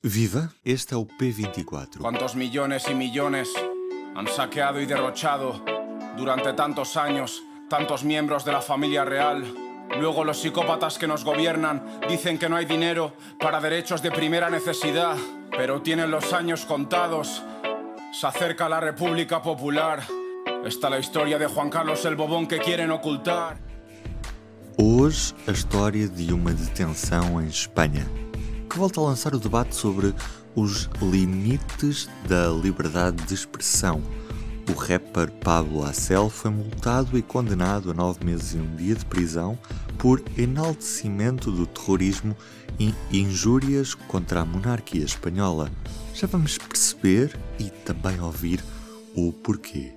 Viva, este é o P24. ¿Cuántos millones y millones han saqueado y derrochado durante tantos años tantos miembros de la familia real? Luego los psicópatas que nos gobiernan dicen que no hay dinero para derechos de primera necesidad, pero tienen los años contados. Se acerca la República Popular. Está la historia de Juan Carlos el Bobón que quieren ocultar. Hoje, a história de uma detenção em Espanha, volta a lançar o debate sobre os limites da liberdade de expressão. O rapper Pablo Acel foi multado e condenado a nove meses e um dia de prisão por enaltecimento do terrorismo e injúrias contra a monarquia espanhola. Já vamos perceber e também ouvir o porquê.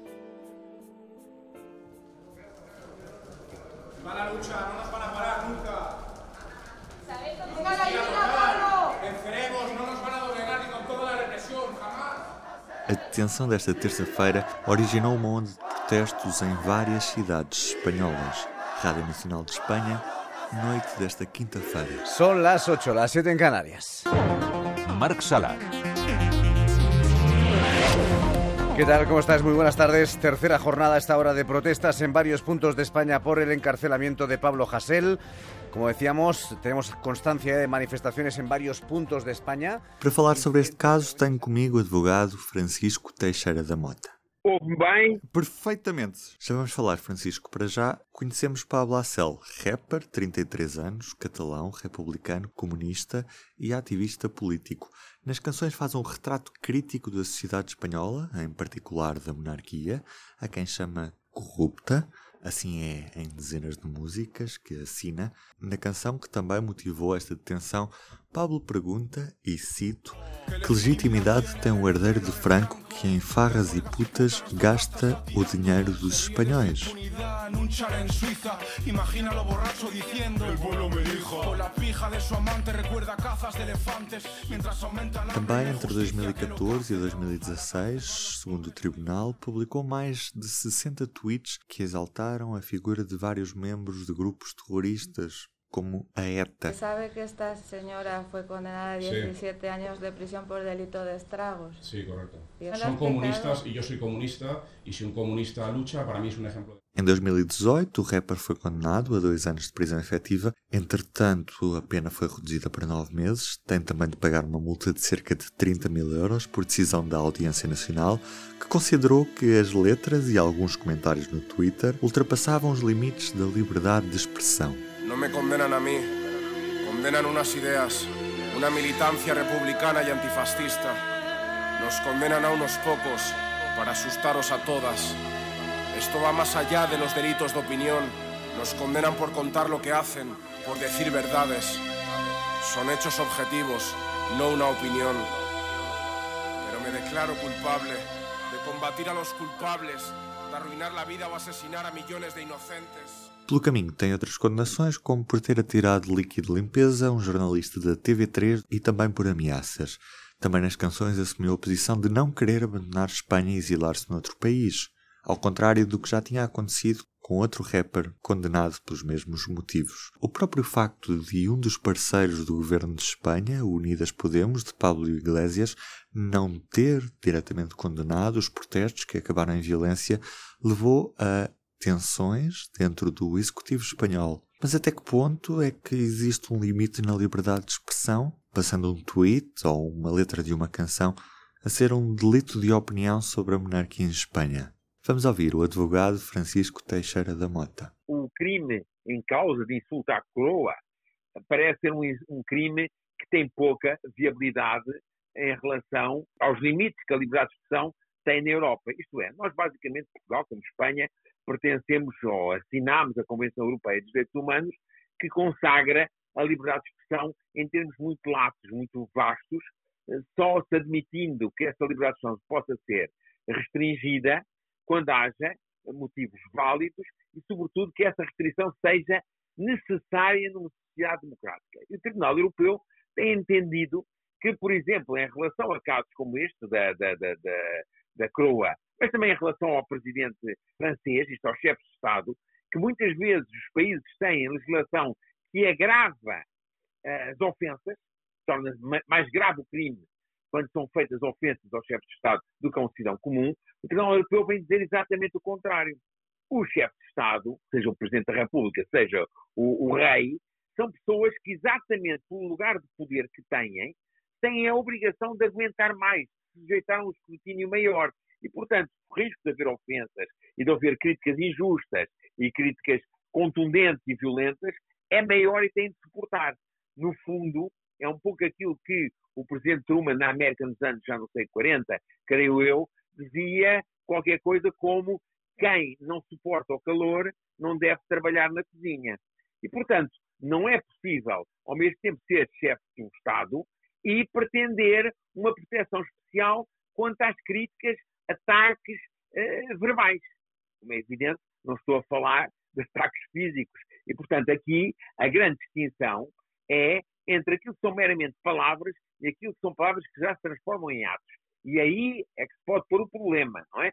A detenção desta terça-feira originou uma onda de protestos em várias cidades espanholas. Rádio Nacional de Espanha, noite desta quinta-feira. Son las 8, las 7 en Canarias. Marc Sala. ¿Qué tal? ¿Cómo estás? Muy buenas tardes. Tercera jornada a esta hora de protestas en varios puntos de España por el encarcelamiento de Pablo Hasél. Como decíamos, tenemos constancia de manifestaciones en varios puntos de España. Para falar sobre este caso, tenho comigo o advogado Francisco Teixeira da Mota. Ouve bem? Perfeitamente. Já vamos falar, Francisco. Para já, conhecemos Pablo Acel, rapper, 33 anos, catalão, republicano, comunista e ativista político. Nas canções faz um retrato crítico da sociedade espanhola, em particular da monarquia, a quem chama corrupta. Assim é em dezenas de músicas que assina. Na canção que também motivou esta detenção, Pablo pergunta, e cito, que legitimidade tem o herdeiro de Franco que em farras e putas gasta o dinheiro dos espanhóis? Também entre 2014 e 2016, segundo o tribunal, publicou mais de 60 tweets que exaltaram a figura de vários membros de grupos terroristas, como a ETA. ¿Sabe que esta señora fue condenada a 17 sí. años de prisión por delito de estragos? Sí, correcto. Son comunistas y yo soy comunista y si un comunista lucha, para mí es un ejemplo. Em 2018, o rapper foi condenado a dois anos de prisão efetiva. Entretanto, a pena foi reduzida para nove meses. Tem também de pagar uma multa de cerca de 30 mil euros por decisão da Audiência Nacional, que considerou que as letras e alguns comentários no Twitter ultrapassavam os limites da liberdade de expressão. No me condenan a mí, condenan unas ideas, una militancia republicana y antifascista. Nos condenan a unos pocos para asustaros a todas. Esto va más allá de los delitos de opinión. Nos condenan por contar lo que hacen, por decir verdades. Son hechos objetivos, no una opinión. Pero me declaro culpable de combatir a los culpables, de arruinar la vida o asesinar a millones de inocentes. Pelo caminho tem outras condenações, como por ter atirado líquido de limpeza a um jornalista da TV3 e também por ameaças. Também nas canções assumiu a posição de não querer abandonar Espanha e exilar-se noutro país, ao contrário do que já tinha acontecido com outro rapper condenado pelos mesmos motivos. O próprio facto de um dos parceiros do governo de Espanha, Unidas Podemos, de Pablo Iglesias, não ter diretamente condenado os protestos que acabaram em violência, levou a tensões dentro do executivo espanhol. Mas até que ponto é que existe um limite na liberdade de expressão, passando um tweet ou uma letra de uma canção a ser um delito de opinião sobre a monarquia em Espanha? Vamos ouvir o advogado Francisco Teixeira da Mota. O crime em causa de insulto à coroa parece ser um, um crime que tem pouca viabilidade em relação aos limites que a liberdade de expressão tem na Europa. Isto é, nós basicamente, Portugal, como Espanha, pertencemos ou assinamos a Convenção Europeia dos Direitos Humanos, que consagra a liberdade de expressão em termos muito latos, muito vastos, só se admitindo que essa liberdade de expressão possa ser restringida quando haja motivos válidos e, sobretudo, que essa restrição seja necessária numa sociedade democrática. E o Tribunal Europeu tem entendido que, por exemplo, em relação a casos como este da, da, da, da, da Croa mas também em relação ao presidente francês, isto ao chefe de Estado, que muitas vezes os países têm legislação que agrava uh, as ofensas, torna mais grave o crime quando são feitas ofensas ao chefe de Estado do que a um cidadão comum, o Tribunal Europeu vem dizer exatamente o contrário. O chefe de Estado, seja o Presidente da República, seja o, o Rei, são pessoas que, exatamente pelo lugar de poder que têm, têm a obrigação de aguentar mais, sujeitar um escrutínio maior. E, portanto, o risco de haver ofensas e de haver críticas injustas e críticas contundentes e violentas é maior e tem de suportar. No fundo, é um pouco aquilo que o presidente Truman, na América nos anos, já não sei, 40, creio eu, dizia qualquer coisa como quem não suporta o calor não deve trabalhar na cozinha. E, portanto, não é possível, ao mesmo tempo, ser chefe de um Estado e pretender uma proteção especial quanto às críticas, ataques eh, verbais. Como é evidente, não estou a falar de ataques físicos. E, portanto, aqui a grande distinção é entre aquilo que são meramente palavras e aquilo que são palavras que já se transformam em atos. E aí é que se pode pôr o problema, não é?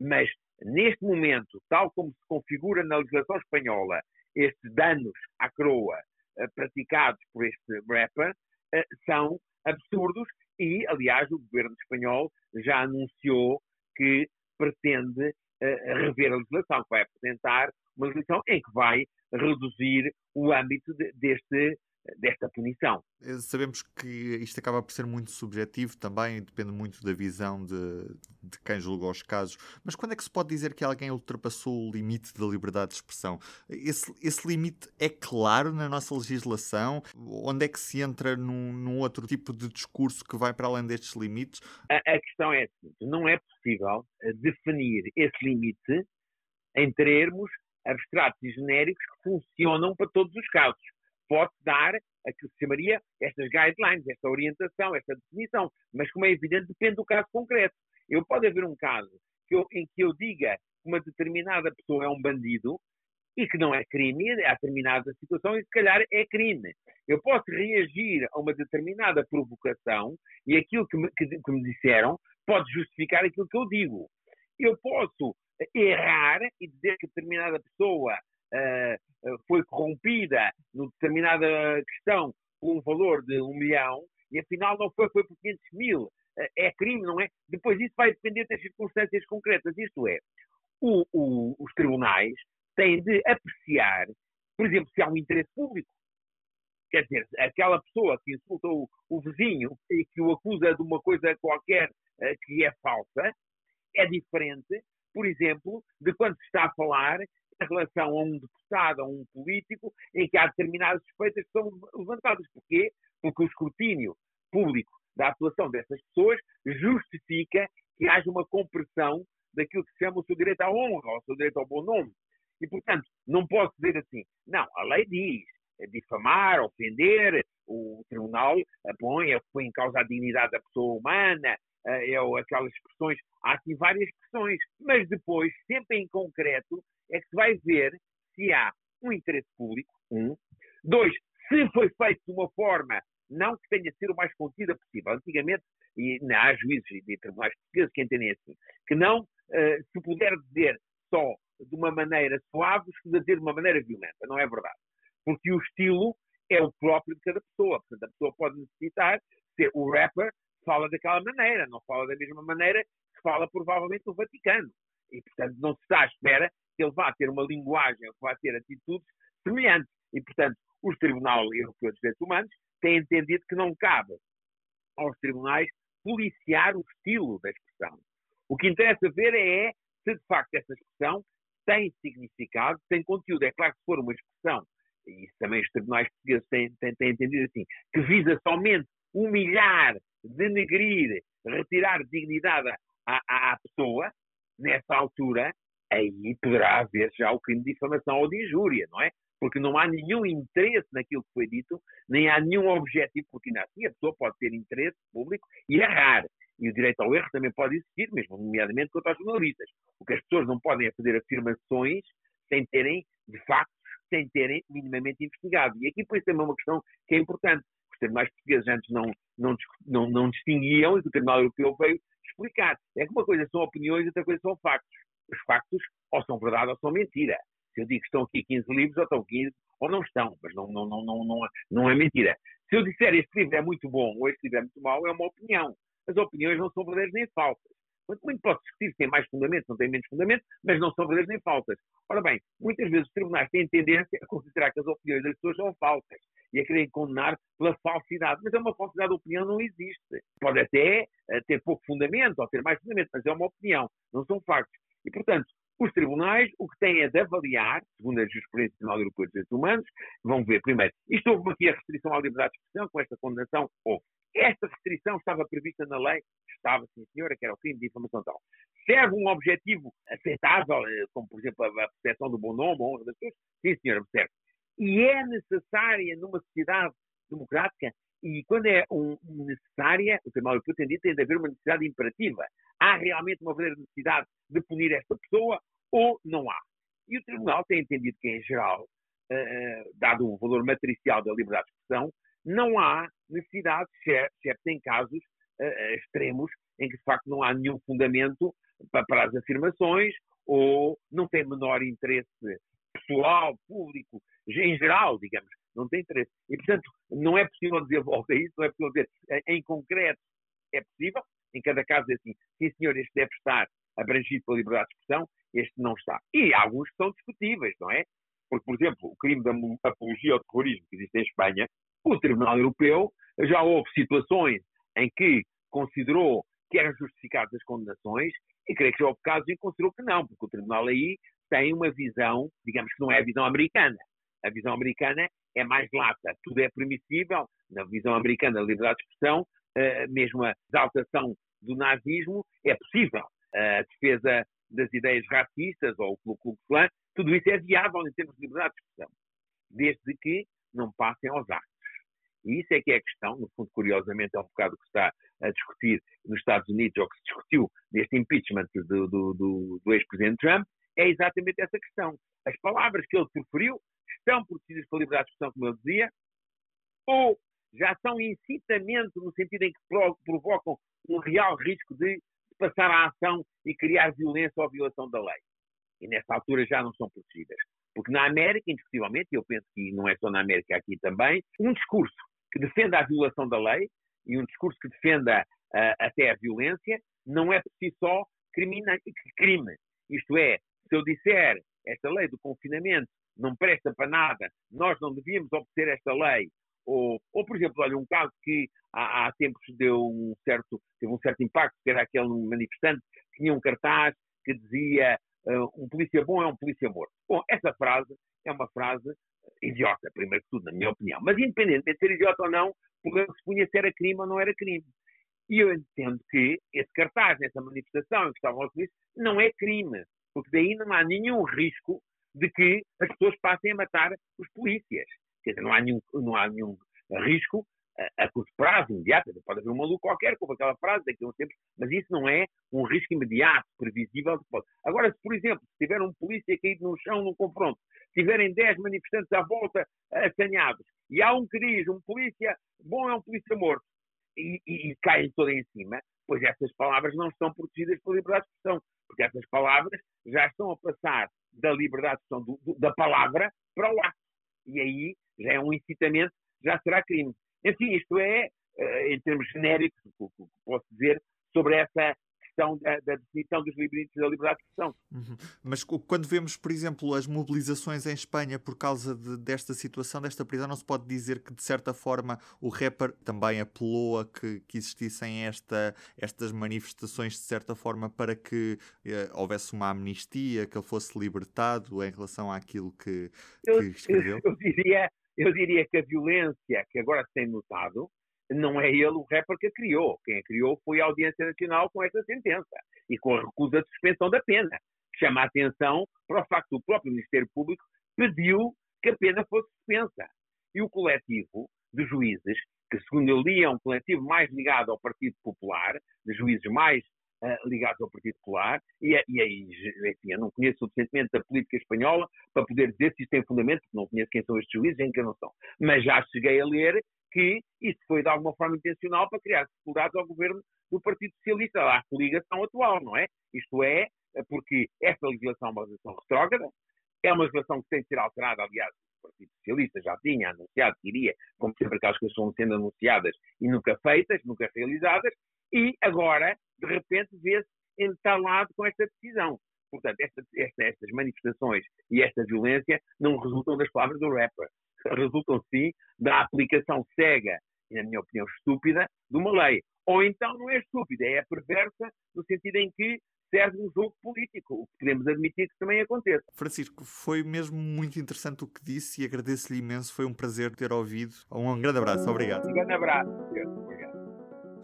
Mas, neste momento, tal como se configura na legislação espanhola, estes danos à coroa uh, praticados por este rapper uh, são absurdos e, aliás, o governo espanhol já anunciou que pretende uh, rever a legislação, que vai apresentar uma legislação em que vai reduzir o âmbito de, deste desta punição. Eh, sabemos que isto acaba por ser muito subjetivo também, depende muito da visão de, de quem julga os casos, mas quando é que se pode dizer que alguém ultrapassou o limite da liberdade de expressão? Esse, esse limite é claro na nossa legislação? Onde é que se entra num, num outro tipo de discurso que vai para além destes limites? A, a questão é não é possível eh, definir esse limite em termos abstratos e genéricos que funcionam para todos os casos pode dar a que se chamaria estas guidelines, esta orientação, esta definição. Mas, como é evidente, depende do caso concreto. Eu pode haver um caso que eu, em que eu diga que uma determinada pessoa é um bandido e que não é crime, há determinada situação e se calhar é crime. Eu posso reagir a uma determinada provocação e aquilo que me, que, que me disseram pode justificar aquilo que eu digo. Eu posso errar e dizer que determinada pessoa corrompida numa determinada questão com um valor de um milhão e afinal não foi, foi por 500 mil. Uh, é crime, não é? Depois isso vai depender das circunstâncias concretas. Isto é, o, o, os tribunais têm de apreciar, por exemplo, se há um interesse público. Quer dizer, aquela pessoa que insulta o, o vizinho e que o acusa de uma coisa qualquer uh, que é falsa, é diferente, por exemplo, de quando se está a falar relação a um deputado, a um político, em que há determinadas suspeitas que são levantadas. Porquê? Porque o escrutínio público da atuação dessas pessoas justifica que haja uma compressão daquilo que se chama o seu direito à honra, o seu direito ao bom nome. E, portanto, não posso dizer assim, não, a lei diz, é difamar, ofender, o tribunal põe em causa a dignidade da pessoa humana, é, aquelas expressões, há assim várias expressões, mas depois, sempre em concreto, é que se vai ver se há um interesse público, um. Dois, se foi feito de uma forma não que tenha de ser o mais contida possível. Antigamente, e há juízes e tribunais portugueses que entendem assim, que não uh, se puder dizer só de uma maneira suave, se dizer de uma maneira violenta. Não é verdade. Porque o estilo é o próprio de cada pessoa. Portanto, a pessoa pode necessitar ser o rapper fala daquela maneira, não fala da mesma maneira que fala provavelmente o Vaticano. E, portanto, não se está à espera que ele vá ter uma linguagem, que vá ter atitudes semelhantes. E, portanto, os Tribunal Europeu dos Direitos Humanos têm entendido que não cabe aos tribunais policiar o estilo da expressão. O que interessa ver é se, de facto, essa expressão tem significado, tem conteúdo. É claro que se for uma expressão, e isso também os tribunais portugueses têm, têm, têm entendido assim, que visa somente humilhar, denegrir, retirar dignidade à, à pessoa, nessa altura, aí poderá haver já o crime de difamação ou de injúria, não é? Porque não há nenhum interesse naquilo que foi dito, nem há nenhum objetivo, porque ainda assim a pessoa pode ter interesse público e errar. E o direito ao erro também pode existir, mesmo nomeadamente contra os jornalistas. O que as pessoas não podem é fazer afirmações sem terem, de facto, sem terem minimamente investigado. E aqui, por isso, é uma questão que é importante. Tribunais portugueses antes não, não, não, não distinguiam e o Tribunal Europeu veio explicar. É que uma coisa são opiniões e outra coisa são factos os factos ou são verdade ou são mentira. Se eu digo que estão aqui 15 livros, ou estão 15, ou não estão, mas não, não, não, não, não, não é mentira. Se eu disser este livro é muito bom ou este livro é muito mau, é uma opinião. As opiniões não são verdadeiras nem falsas. Muito, muito pode discutir se tem mais fundamento, não tem menos fundamento, mas não são verdadeiras nem falsas. Ora bem, muitas vezes os tribunais têm tendência a considerar que as opiniões das pessoas são falsas e a querem condenar pela falsidade. Mas é uma falsidade, a opinião não existe. Pode até uh, ter pouco fundamento ou ter mais fundamento, mas é uma opinião, não são factos. E, portanto, os tribunais o que têm é de avaliar, segundo a jurisprudência Tribunal Europeu de Direitos Humanos, vão ver primeiro, isto houve aqui a restrição à liberdade de expressão, com esta condenação, houve. Esta restrição estava prevista na lei, estava, sim senhora, que era o crime de difamação tal. Serve um objetivo aceitável, eh, como por exemplo a proteção do bom nome, a honra das pessoas? Sim senhora, serve. E é necessária numa sociedade democrática e quando é um, necessária, o Tribunal Europeu tem dito, tem de haver uma necessidade imperativa. Há realmente uma verdadeira necessidade de punir esta pessoa ou não há? E o Tribunal tem entendido que, em geral, uh, dado o valor matricial da liberdade de expressão, não há necessidade, exceto em casos uh, extremos, em que de facto não há nenhum fundamento para, para as afirmações ou não tem menor interesse pessoal, público, em geral, digamos, não tem interesse. E, portanto, não é possível dizer volta a isso, não é possível dizer em concreto é possível, em cada caso é assim, sim senhor, este deve estar abrangido pela liberdade de expressão, este não está. E alguns são discutíveis, não é? Porque, por exemplo, o crime da apologia ao terrorismo que existe em Espanha, o Tribunal Europeu já houve situações em que considerou que eram justificadas as condenações e creio que já houve casos em que considerou que não, porque o Tribunal aí tem uma visão, digamos que não é a visão americana. A visão americana é mais lata, tudo é permissível. Na visão americana da liberdade de expressão, uh, mesmo a exaltação do nazismo é possível. A defesa das ideias racistas ou o Klan, tudo isso é viável em termos de liberdade de expressão, desde que não passem aos atos. E isso é que é a questão, no fundo, curiosamente, é um bocado que está a discutir nos Estados Unidos, ou que se discutiu neste impeachment do, do, do, do ex-presidente Trump, é exatamente essa questão. As palavras que ele proferiu estão protegidas pela liberdade de expressão, como eu dizia, ou já são incitamento no sentido em que provocam um real risco de passar à ação e criar violência ou violação da lei. E nessa altura já não são protegidas. Porque na América, indiscutivelmente, e eu penso que não é só na América, aqui também, um discurso que defenda a violação da lei e um discurso que defenda uh, até a violência não é por si só crime. Isto é, se eu disser esta lei do confinamento não presta para nada, nós não devíamos obedecer esta lei, ou, ou por exemplo, olha, um caso que há, há tempos deu um certo, teve um certo impacto, que era aquele manifestante que tinha um cartaz que dizia uh, um polícia bom é um polícia morto. Bom, essa frase é uma frase idiota, primeiro que tudo, na minha opinião. Mas independentemente de ser idiota ou não, o problema se se era crime ou não era crime. E eu entendo que esse cartaz nessa manifestação em que estavam os polícias não é crime, porque daí não há nenhum risco de que as pessoas passem a matar os polícias. Quer dizer, não há nenhum, não há nenhum risco a, curto prazo, imediato. Pode haver um maluco qualquer com aquela frase daqui a uns tempos, mas isso não é um risco imediato, previsível. Agora, se, por exemplo, tiver um polícia caído no chão num confronto, se tiverem 10 manifestantes à volta assanhados, e há um que diz, um polícia bom é um polícia morto, e, e, e caem toda em cima, pois essas palavras não estão protegidas pela liberdade de expressão, porque essas palavras já estão a passar da liberdade de expressão do, do, da palavra para o ato. E aí já é um incitamento, já será crime. Enfim, isto é, eh, em termos genéricos, o que posso dizer sobre essa questão da, da definição dos limites da liberdade de expressão. Uhum. Mas quando vemos, por exemplo, as mobilizações em Espanha por causa de, desta situação, desta prisão, não se pode dizer que, de certa forma, o rapper também apelou a que, que existissem esta, estas manifestações, de certa forma, para que eh, houvesse uma amnistia, que ele fosse libertado em relação àquilo que, que eu, escreveu? Eu, eu, diria, eu diria que a violência que agora se tem notado não é ele o rapper que a criou. Quem a criou foi a Audiência Nacional com essa sentença e com a recusa de suspensão da pena. Chama a atenção para o facto que o próprio Ministério Público pediu que a pena fosse suspensa. E o coletivo de juízes, que segundo eu li é um coletivo mais ligado ao Partido Popular, de juízes mais uh, ligados ao Partido Popular, e, e aí, enfim, eu não conheço suficientemente a política espanhola para poder dizer se isto tem fundamento, porque não conheço quem são estes juízes e em que não são. Mas já cheguei a ler que isso foi de alguma forma intencional para criar dificuldades ao governo do Partido Socialista, à coligação atual, não é? Isto é, porque esta legislação é uma legislação retrógrada, É uma legislação que tem de ser alterada, aliás, o Partido Socialista já tinha anunciado que iria, como sempre aquelas coisas estão sendo anunciadas e nunca feitas, nunca realizadas, e agora, de repente, vê-se entalado com esta decisão. Portanto, esta, esta, estas manifestações e esta violência não resultam das palavras do rapper, resultam sim da aplicação cega e, na minha opinião, estúpida de uma lei. Ou então não é estúpida, é perversa no sentido em que serve um jogo político, o que podemos admitir que também aconteça. Francisco, foi mesmo muito interessante o que disse e agradeço-lhe imenso, foi um prazer ter ouvido. Um grande abraço, obrigado. Um grande abraço.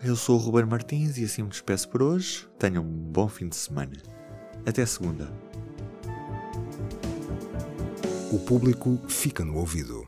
Eu sou o Ruben Martins e assim me despeço por hoje. Tenham um bom fim de semana. Até segunda. O público fica no ouvido.